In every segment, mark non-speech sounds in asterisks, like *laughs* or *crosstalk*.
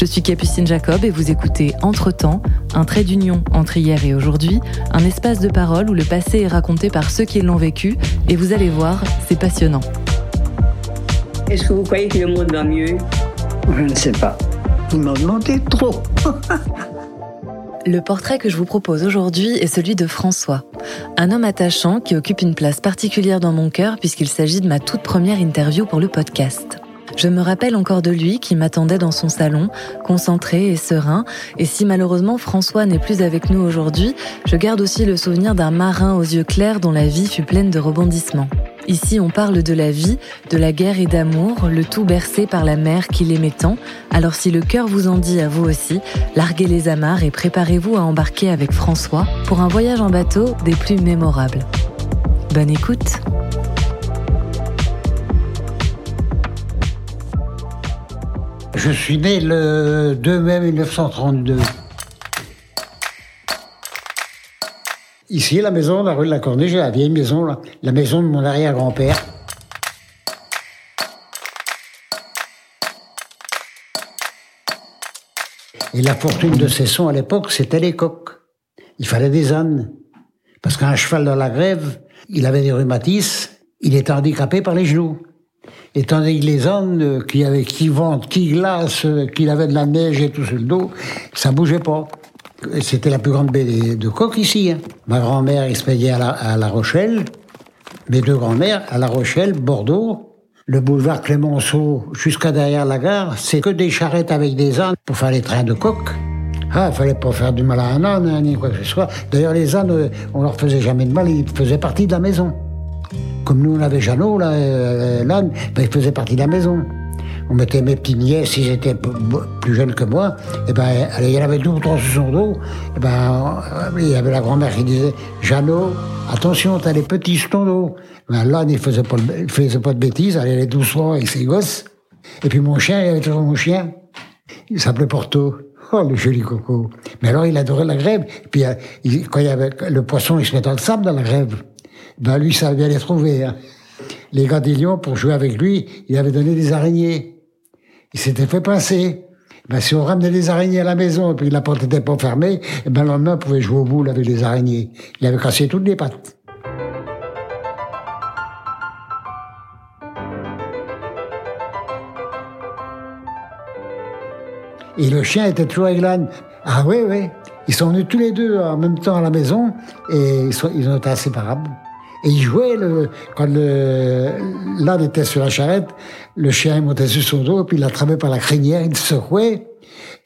Je suis Capucine Jacob et vous écoutez Entre-temps, un trait d'union entre hier et aujourd'hui, un espace de parole où le passé est raconté par ceux qui l'ont vécu, et vous allez voir, c'est passionnant. Est-ce que vous croyez que le monde va mieux? Je ne sais pas. Vous m'en demandez trop. Le portrait que je vous propose aujourd'hui est celui de François, un homme attachant qui occupe une place particulière dans mon cœur puisqu'il s'agit de ma toute première interview pour le podcast. Je me rappelle encore de lui qui m'attendait dans son salon, concentré et serein, et si malheureusement François n'est plus avec nous aujourd'hui, je garde aussi le souvenir d'un marin aux yeux clairs dont la vie fut pleine de rebondissements. Ici, on parle de la vie, de la guerre et d'amour, le tout bercé par la mer qui l'aimait tant. Alors si le cœur vous en dit à vous aussi, larguez les amarres et préparez-vous à embarquer avec François pour un voyage en bateau des plus mémorables. Bonne écoute Je suis né le 2 mai 1932. Ici, la maison, la rue de la Corniche, la vieille maison, là, la maison de mon arrière-grand-père. Et la fortune de Cesson à l'époque, c'était les coqs. Il fallait des ânes. Parce qu'un cheval dans la grève, il avait des rhumatismes, il était handicapé par les genoux. Et tandis que les ânes euh, qui avaient qui ventent, qui glacent, euh, qui avaient de la neige et tout sur le dos, ça bougeait pas. C'était la plus grande baie de coq ici. hein. Ma grand-mère expédiait à la, à La Rochelle, mes deux grand-mères à La Rochelle, Bordeaux. Le boulevard Clémenceau jusqu'à derrière la gare, c'est que des charrettes avec des ânes pour faire les trains de coq. Ah, il fallait pas faire du mal à un âne, hein, ni quoi que ce soit. D'ailleurs, les ânes, euh, on leur faisait jamais de mal, ils faisaient partie de la maison. Comme nous, on avait Jeannot, là, euh, l'âne, ben, il faisait partie de la maison. On mettait mes petits nièces, ils étaient plus jeunes que moi, et ben, allez, il y en avait deux ou trois sur son dos, et ben, euh, il y avait la grand-mère qui disait, Jeannot, attention, t'as les petits ton dos. Ben, l'âne, il faisait pas, il faisait pas de bêtises, elle allait doucement avec ses gosses. Et puis mon chien, il avait toujours mon chien. Il s'appelait Porto. Oh, le joli coco. Mais alors, il adorait la grève. Et puis, euh, il- quand il y avait le poisson, il se mettait dans le sable dans la grève. Ben, lui, ça bien les trouver. Hein. Les gars des Lions, pour jouer avec lui, il avait donné des araignées. Il s'était fait pincer. Ben, si on ramenait des araignées à la maison et puis la porte n'était pas fermée, et ben, le lendemain, on pouvait jouer au boule avec les araignées. Il avait cassé toutes les pattes. Et le chien était toujours avec l'âne. Ah oui, oui. Ils sont venus tous les deux en même temps à la maison et ils ont été inséparables. Et ils jouaient, le, quand l'âne était sur la charrette, le chien il montait sur son dos, puis il l'attrapait par la crinière, il secouait.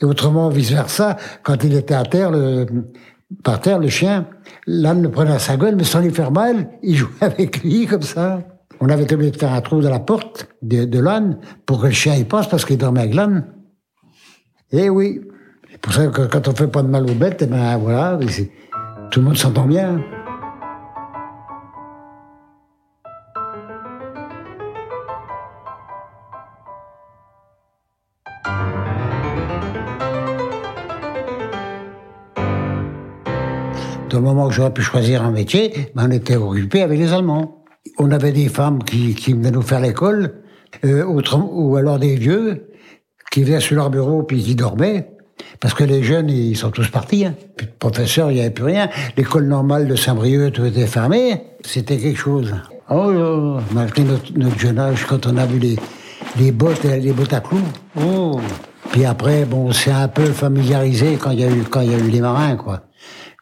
Et autrement, vice-versa, quand il était à terre, le, par terre, le chien, l'âne le prenait à sa gueule, mais sans lui faire mal, il jouait *laughs* avec lui comme ça. On avait obligé de faire un trou dans la porte de, l'âne pour que le chien y passe parce qu'il dormait avec l'âne. Eh oui. C'est pour ça que quand on fait pas de mal aux bêtes, eh ben voilà, tout le monde s'entend bien. Le moment où j'aurais pu choisir un métier, ben on était occupé avec les Allemands. On avait des femmes qui, qui venaient nous faire l'école, euh, ou alors des vieux qui venaient sur leur bureau puis qui dormaient. Parce que les jeunes, ils sont tous partis. Hein. Plus de professeurs, il n'y avait plus rien. L'école normale de Saint-Brieuc, tout était fermé. C'était quelque chose. Oh là, malgré notre, notre jeune âge, quand on a vu les, les bottes, les bottes à clous. Oh. Puis après, bon, on s'est un peu familiarisé quand il y a eu, quand il y a eu les marins, quoi.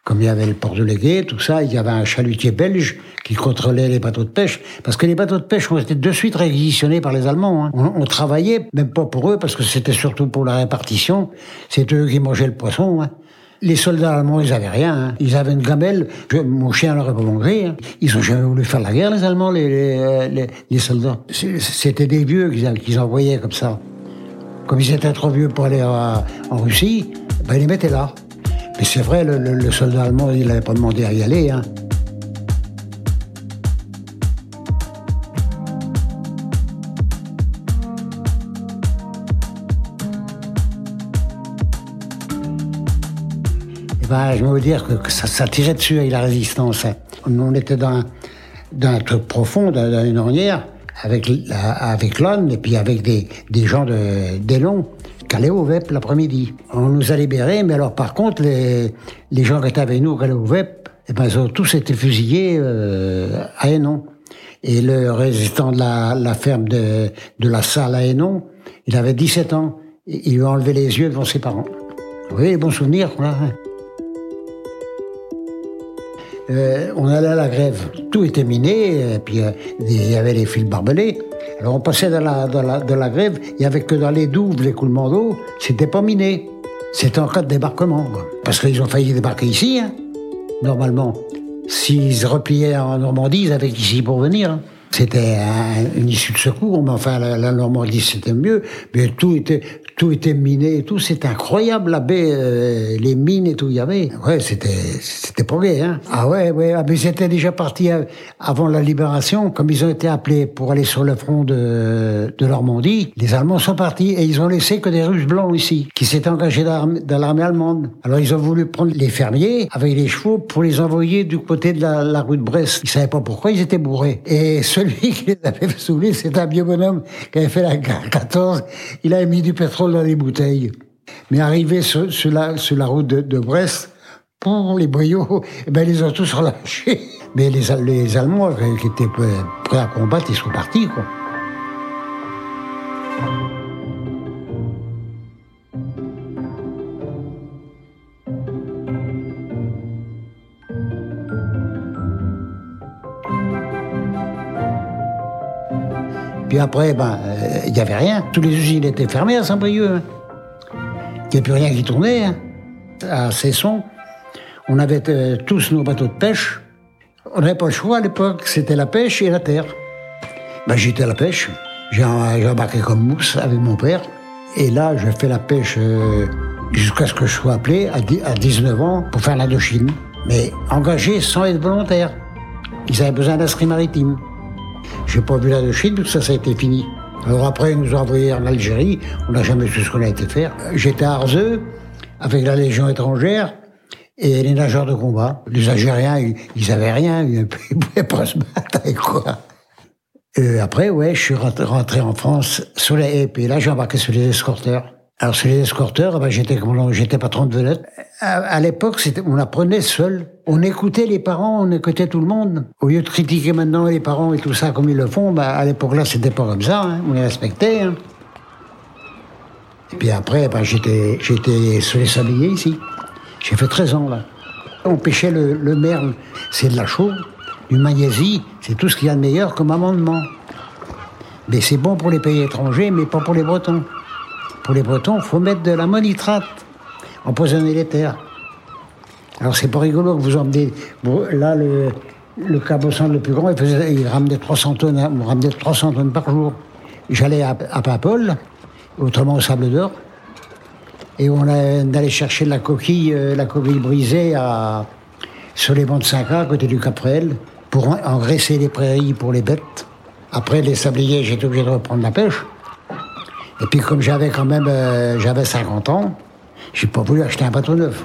Comme il y avait le port de Légué, tout ça, il y avait un chalutier belge qui contrôlait les bateaux de pêche. Parce que les bateaux de pêche ont été de suite réquisitionnés par les Allemands. hein. On, travaillait, même pas pour eux, parce que c'était surtout pour la répartition. C'est eux qui mangeaient le poisson. hein. Les soldats allemands, ils avaient rien. hein. Ils avaient une gamelle. Je- mon chien n'aurait pas mangé. hein. Ils ont jamais voulu faire la guerre, les Allemands, les, les, les- les soldats. C'était des vieux qu'ils a- qu'ils envoyaient comme ça. Comme ils étaient trop vieux pour aller en Russie, ben, ils les mettaient là. Mais c'est vrai, le, soldat allemand, il n'avait pas demandé à y aller. Hein. Et ben, je veux dire que, ça, tirait dessus avec la résistance. Hein. On, était dans, un truc profond, dans une ornière avec, avec l'âne et puis avec des, des gens de, qui allaient au VEP l'après-midi. On nous a libérés, mais alors par contre, les, les gens qui étaient avec nous, qui au VEP, eh ben, ils ont tous été fusillés euh, à Hénon. Et le résistant de la, la ferme de, de la salle à Hénon, il avait 17 ans. Il lui a enlevé les yeux devant ses parents. Oui, les bons souvenirs, là. Euh, on allait à la grève. Tout était miné, et puis euh, il y avait les fils barbelés. Alors on passait dans la, grève, il n'y avait que dans les douves l'écoulement d'eau, c'était pas miné. C'était en cas de débarquement. Parce qu'ils ont failli débarquer ici, hein, normalement. S'ils se repliaient en Normandie, ils avaient qu'ici pour venir. Hein. C'était une issue de secours, mais enfin la Normandie c'était mieux. Mais tout était tout était miné et tout. C'est incroyable, la baie, euh, les mines et tout, il y avait. Ouais, c'était, c'était pas gay, hein. Ah ouais, ouais, ah, mais c'était déjà parti euh, avant la libération, comme ils ont été appelés pour aller sur le front de, de Normandie. Les Allemands sont partis et ils ont laissé que des Russes blancs ici, qui s'étaient engagés dans l'armée allemande. Alors ils ont voulu prendre les fermiers avec les chevaux pour les envoyer du côté de la, la rue de Brest. Ils savaient pas pourquoi, ils étaient bourrés. Et celui *laughs* qui les avait saoulés, c'était un vieux bonhomme qui avait fait la guerre 14. Il avait mis du pétrole dans les bouteilles. Mais arrivé sur, la, sur la route de, Brest, pour les boyaux, eh ben, ils les ont tous relâchés. *laughs* Mais les, les Allemands qui étaient prêts à combattre, ils sont partis, quoi. Puis après, ben, euh, il n'y avait rien. Toutes les usines étaient fermées à Saint-Brieuc. Hein. Il n'y a plus rien qui tournait. Hein. À Cesson, on avait euh, tous nos bateaux de pêche. On n'avait pas le choix à l'époque, c'était la pêche et la terre. Ben, j'étais à la pêche. J'ai embarqué comme mousse avec mon père. Et là, je fais la pêche euh, jusqu'à ce que je sois appelé à 19 ans pour faire l'Indochine. Mais engagé sans être volontaire. Ils avaient besoin d'inscrits maritimes. J'ai pas vu la de Chine, tout ça, ça a été fini. Alors après, ils nous ont envoyés en Algérie. On n'a jamais su ce qu'on a été faire. J'étais à Arzeux, avec la Légion étrangère, et les nageurs de combat. Les Algériens, ils, avaient rien, ils pouvaient pas se battre avec quoi. Et après, ouais, je suis rentré en France sur les et puis là, j'ai embarqué sur les escorteurs. Alors, sur les escorteurs, ben, j'étais, j'étais patron de vedette. À, l'époque, on apprenait seul. On écoutait les parents, on écoutait tout le monde. Au lieu de critiquer maintenant les parents et tout ça comme ils le font, ben, à l'époque là, c'était pas comme ça. Hein. On les respectait. Hein. Et puis après, ben, j'étais, j'étais sur les ici. J'ai fait 13 ans là. On pêchait le, merle, c'est de la chaux, du magnésie, c'est tout ce qu'il y a de meilleur comme amendement. Mais c'est bon pour les pays étrangers, mais pas pour les Bretons. Pour les Bretons, faut mettre de la monitrate, empoisonner les terres. Alors c'est pas rigolo que vous emmenez. Là, le, le le plus grand, il, faisait, il ramenait 300 tonnes, on ramenait 300 tonnes par jour. J'allais à, à Paimpol, autrement au Sable d'Or, et on allait chercher la coquille, euh, la coquille brisée sur les bancs de 5 à côté du Caprel, pour engraisser les prairies pour les bêtes. Après, les sabliers, j'étais obligé de reprendre la pêche. Et puis comme j'avais quand même euh, j'avais 50 ans, j'ai pas voulu acheter un bateau neuf.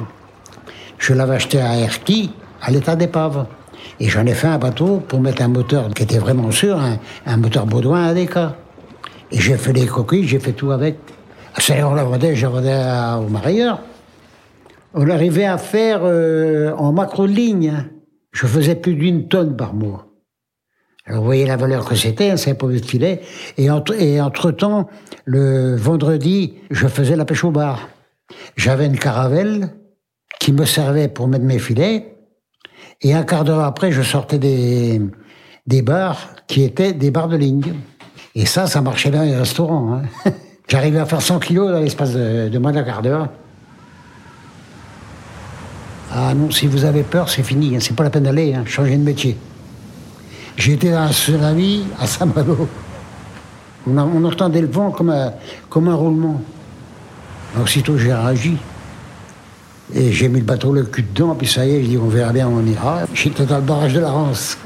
Je l'avais acheté à Erquy, à l'état d'épave. Et j'en ai fait un bateau pour mettre un moteur qui était vraiment sûr, un, moteur Baudouin à. Et j'ai fait les coquilles, j'ai fait tout avec. Ça, on la vendait, je au marieur. On arrivait à faire euh, en macro ligne. Hein. Je faisais plus d'une tonne par mois. Alors, vous voyez la valeur que c'était, hein, pas de filet. Et entre, et entre temps, le vendredi, je faisais la pêche au bar. J'avais une caravelle qui me servait pour mettre mes filets. Et un quart d'heure après, je sortais des, bars qui étaient des bars de ligne. Et ça, ça marchait bien les restaurants. Hein. *laughs* J'arrivais à faire 100 kilos dans l'espace de, moins d'un quart d'heure. Ah non, si vous avez peur, c'est fini. Hein. C'est pas la peine d'aller, hein. changer de métier. J'étais dans un tsunami à Saint-Malo. On, entendait le vent comme un, comme un roulement. Aussitôt, j'ai réagi. Et j'ai mis le bateau le cul dedans, puis ça y est, je dis on verra bien, on ira. J'étais dans le barrage de la Rance.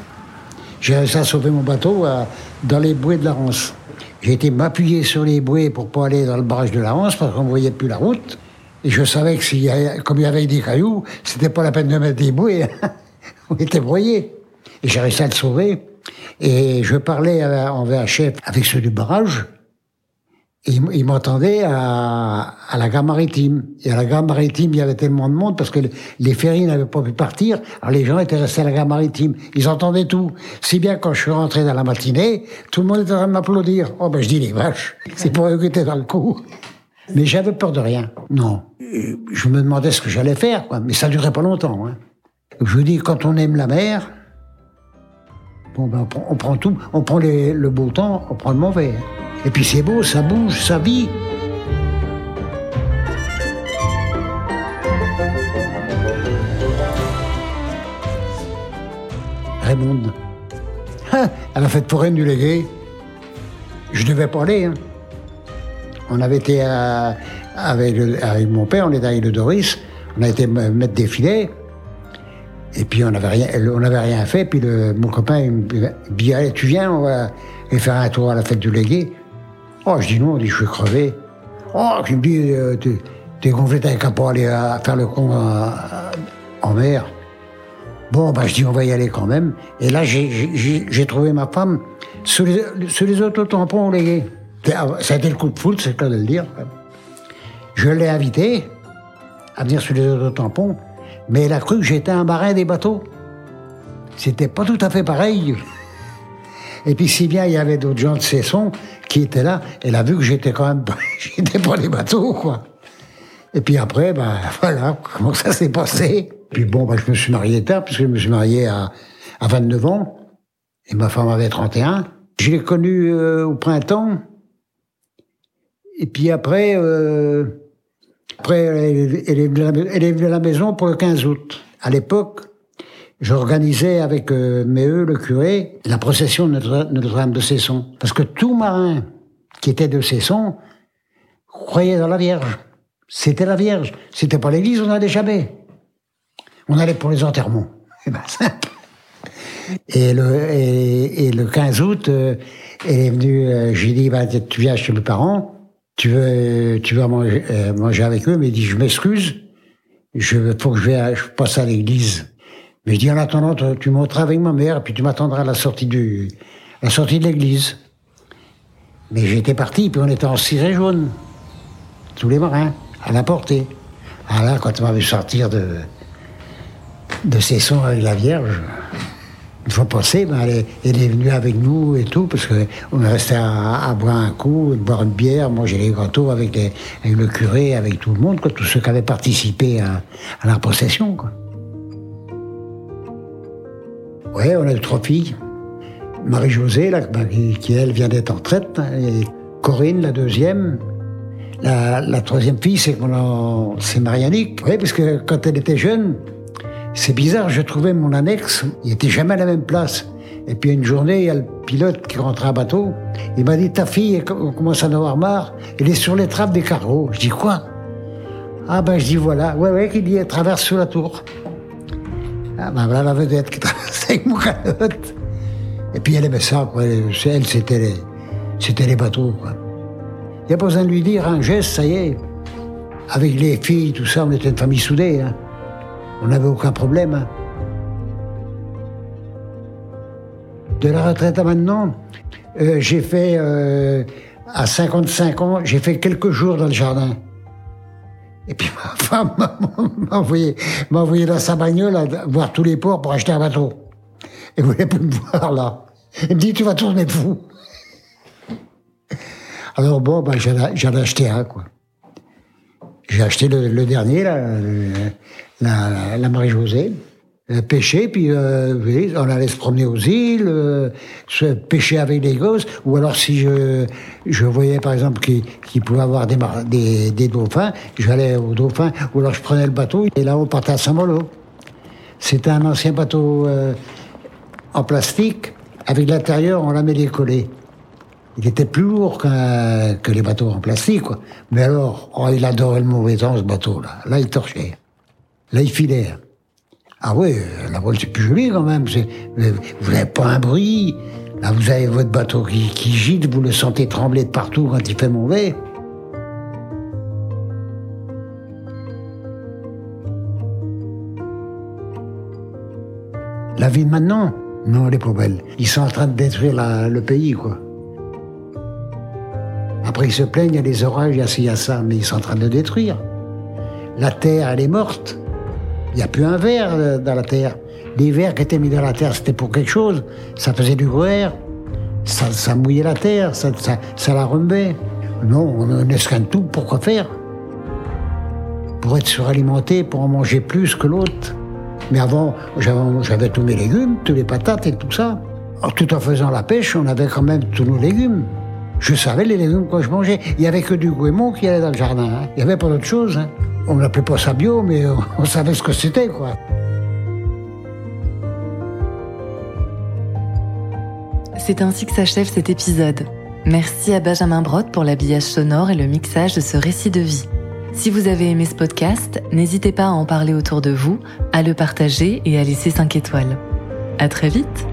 J'ai réussi à sauver mon bateau euh, dans les bouées de la Rance. J'ai été m'appuyer sur les bouées pour pas aller dans le barrage de la Rance parce qu'on ne voyait plus la route. Et je savais que comme il y avait des cailloux, c'était pas la peine de mettre des bouées. *laughs* On était broyés. Et j'ai réussi à le sauver. Et je parlais en VHF avec ceux du barrage. Ils m'entendaient à, la gare maritime. Et à la gare maritime, il y avait tellement de monde parce que les ferries n'avaient pas pu partir. Alors les gens étaient restés à la gare maritime. Ils entendaient tout. Si bien quand je suis rentré dans la matinée, tout le monde était en train de m'applaudir. Oh ben je dis les vaches, c'est pour eux qui étaient dans le coup. Mais j'avais peur de rien. Non. Je me demandais ce que j'allais faire, quoi. Mais ça durait pas longtemps. Hein. Je vous dis, quand on aime la mer, ben on prend, tout. On prend le beau temps, on prend le mauvais. Et puis c'est beau, ça bouge, ça vit. Raymond. *laughs* Ah, elle a fait pour elle du légué. Je devais pas aller. Hein. On avait été avec, mon père, on était à l'île Doris, on a été mettre des filets. Et puis on n'avait rien, on rien fait. Puis mon copain il me dit allez, tu viens, on va aller faire un tour à la fête du légué. Oh, je dis non, dit, je suis crevé. Oh, tu me dis, euh, t'es gonflé, t'as qu'à aller à faire le con en mer. Bon, ben, je dis, on va y aller quand même. Et là, j'ai trouvé ma femme sur les, autotampons légués. Ça a été le coup de foule, c'est le cas de le dire. Je l'ai invité à venir sur les autotampons, mais elle a cru que j'étais un marin des bateaux. C'était pas tout à fait pareil. Et puis si bien il y avait d'autres gens de Cesson qui étaient là, elle a vu que j'étais quand même, *laughs* j'étais des bateaux, quoi. Et puis après, ben *laughs* voilà, comment ça s'est passé. Puis bon, ben, je me suis marié tard, puisque je me suis marié à, à 29 ans, et ma femme avait 31. Je l'ai connue euh, au printemps, et puis après, euh, après elle, est venue à la maison pour le 15 août. À l'époque, j'organisais avec Méheux, le curé, la procession de Notre-Dame de Cesson. Parce que tout marin qui était de Cesson croyait dans la Vierge. C'était la Vierge. C'était pas l'église, on n'allait jamais. On allait pour les enterrements. Et eh ben, et, le 15 août, euh, elle est venue, euh, j'ai dit, bah, tu viens chez mes parents, tu veux, tu manger, euh, manger avec eux, mais il dit, je m'excuse, je, faut que je, vais, je passe à l'église. Mais je dis en attendant, tu monteras avec ma mère, puis tu m'attendras à la sortie du, la sortie de l'église. Mais j'étais parti, puis on était en ciré jaune. Tous les marins, à la portée. Ah là, quand on m'a vu sortir de, de ses sons avec la Vierge, une fois passé, ben, elle, est, venue avec nous et tout, parce qu'on est resté à, boire un coup, boire une bière, manger les gâteaux avec, le curé, avec tout le monde, tous ceux qui avaient participé à, la procession. Oui, on a eu trois filles. Marie-Josée, qui, elle vient d'être en retraite, et Corinne, la deuxième. La, troisième fille, c'est c'est Marianique. Oui, parce que quand elle était jeune, c'est bizarre, je trouvais mon annexe, il n'était jamais à la même place. Et puis une journée, il y a le pilote qui rentrait à bateau. Il m'a dit, ta fille, on commence à en avoir marre, elle est sur les trappes des carreaux. Je dis, quoi? Ah ben, je dis, voilà. Ouais, ouais, qu'il dit, elle traverse sous la tour. Ah ben, voilà la vedette qui *laughs* traverse avec mon calotte. Et puis elle aimait ça, quoi. Elle, c'était les, c'était les bateaux, quoi. Il n'y a pas besoin de lui dire un geste, ça y est. Avec les filles, tout ça, on était une famille soudée. Hein. On n'avait aucun problème. De la retraite à maintenant, euh, j'ai fait, euh, à 55 ans, j'ai fait quelques jours dans le jardin. Et puis *laughs* ma femme m'a envoyé, envoyé dans sa bagnole à voir tous les ports pour acheter un bateau. Elle voulait plus me voir là? Elle me dit, tu vas tourner fou. Alors bon, ben, j'en ai acheté un, quoi. J'ai acheté le, dernier, la, la Marie-Josée. Euh, pêcher, puis euh, on allait se promener aux îles, euh, se pêcher avec les gosses, ou alors si je, je voyais par exemple qu'il pouvait avoir des, des, dauphins, j'allais aux dauphins, ou alors je prenais le bateau, et là on partait à Saint-Malo. C'était un ancien bateau en plastique, avec l'intérieur on l'avait décollé. Il était plus lourd que, que les bateaux en plastique, quoi. Mais alors, oh, il adorait le mauvais temps, ce bateau-là. Là, il torchait. Là, il filait. Ah oui, la voile, c'est plus joli, quand même. Vous n'avez pas un bruit. Là, vous avez votre bateau qui, gîte, vous le sentez trembler de partout quand il fait mauvais. La ville maintenant? Non, les poubelles. Ils sont en train de détruire le pays, quoi. Après, ils se plaignent, il y a des orages, il y a ci, il y a ça, mais ils sont en train de le détruire. La terre, elle est morte. Il n'y a plus un verre euh, dans la terre. Les verres qui étaient mis dans la terre, c'était pour quelque chose. Ça faisait du bruit, ça, mouillait la terre, ça, la remuait. Non, on escanne tout, pourquoi faire Pour être suralimenté, pour en manger plus que l'autre. Mais avant, j'avais tous mes légumes, tous les patates et tout ça. tout en faisant la pêche, on avait quand même tous nos légumes. Je savais les légumes que je mangeais. Il n'y avait que du goémon qui allait dans le jardin. Hein. Il n'y avait pas d'autre chose. Hein. On n'appelait pas ça bio, mais *laughs* on savait ce que c'était, quoi. C'est ainsi que s'achève cet épisode. Merci à Benjamin Brotte pour l'habillage sonore et le mixage de ce récit de vie. Si vous avez aimé ce podcast, n'hésitez pas à en parler autour de vous, à le partager et à laisser 5 étoiles. À très vite!